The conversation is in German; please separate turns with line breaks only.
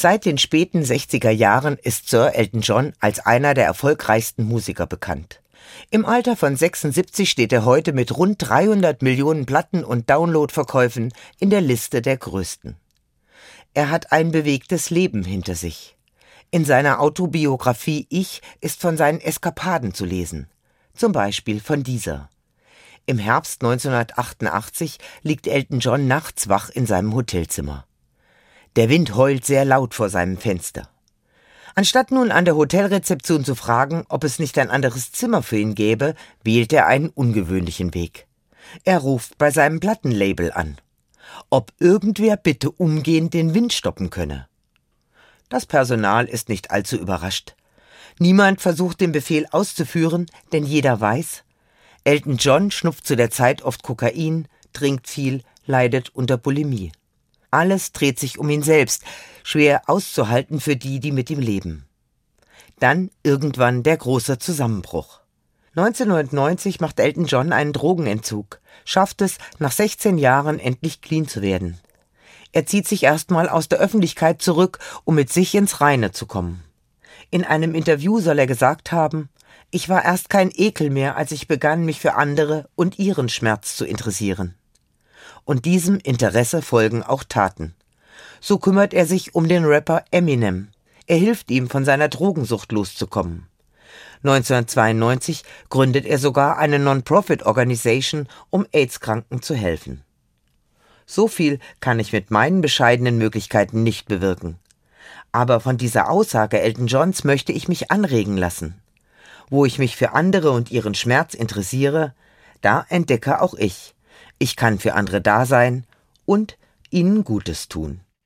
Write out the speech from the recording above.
Seit den späten 60er Jahren ist Sir Elton John als einer der erfolgreichsten Musiker bekannt. Im Alter von 76 steht er heute mit rund 300 Millionen Platten und Downloadverkäufen in der Liste der größten. Er hat ein bewegtes Leben hinter sich. In seiner Autobiografie Ich ist von seinen Eskapaden zu lesen. Zum Beispiel von dieser. Im Herbst 1988 liegt Elton John nachts wach in seinem Hotelzimmer. Der Wind heult sehr laut vor seinem Fenster. Anstatt nun an der Hotelrezeption zu fragen, ob es nicht ein anderes Zimmer für ihn gäbe, wählt er einen ungewöhnlichen Weg. Er ruft bei seinem Plattenlabel an. Ob irgendwer bitte umgehend den Wind stoppen könne. Das Personal ist nicht allzu überrascht. Niemand versucht den Befehl auszuführen, denn jeder weiß, Elton John schnupft zu der Zeit oft Kokain, trinkt viel, leidet unter Bulimie. Alles dreht sich um ihn selbst, schwer auszuhalten für die, die mit ihm leben. Dann irgendwann der große Zusammenbruch. 1990 macht Elton John einen Drogenentzug, schafft es, nach 16 Jahren endlich clean zu werden. Er zieht sich erstmal aus der Öffentlichkeit zurück, um mit sich ins Reine zu kommen. In einem Interview soll er gesagt haben, ich war erst kein Ekel mehr, als ich begann, mich für andere und ihren Schmerz zu interessieren und diesem Interesse folgen auch Taten. So kümmert er sich um den Rapper Eminem. Er hilft ihm, von seiner Drogensucht loszukommen. 1992 gründet er sogar eine Non-Profit-Organisation, um AIDS-Kranken zu helfen. So viel kann ich mit meinen bescheidenen Möglichkeiten nicht bewirken. Aber von dieser Aussage Elton Johns möchte ich mich anregen lassen. Wo ich mich für andere und ihren Schmerz interessiere, da entdecke auch ich, ich kann für andere da sein und ihnen Gutes tun.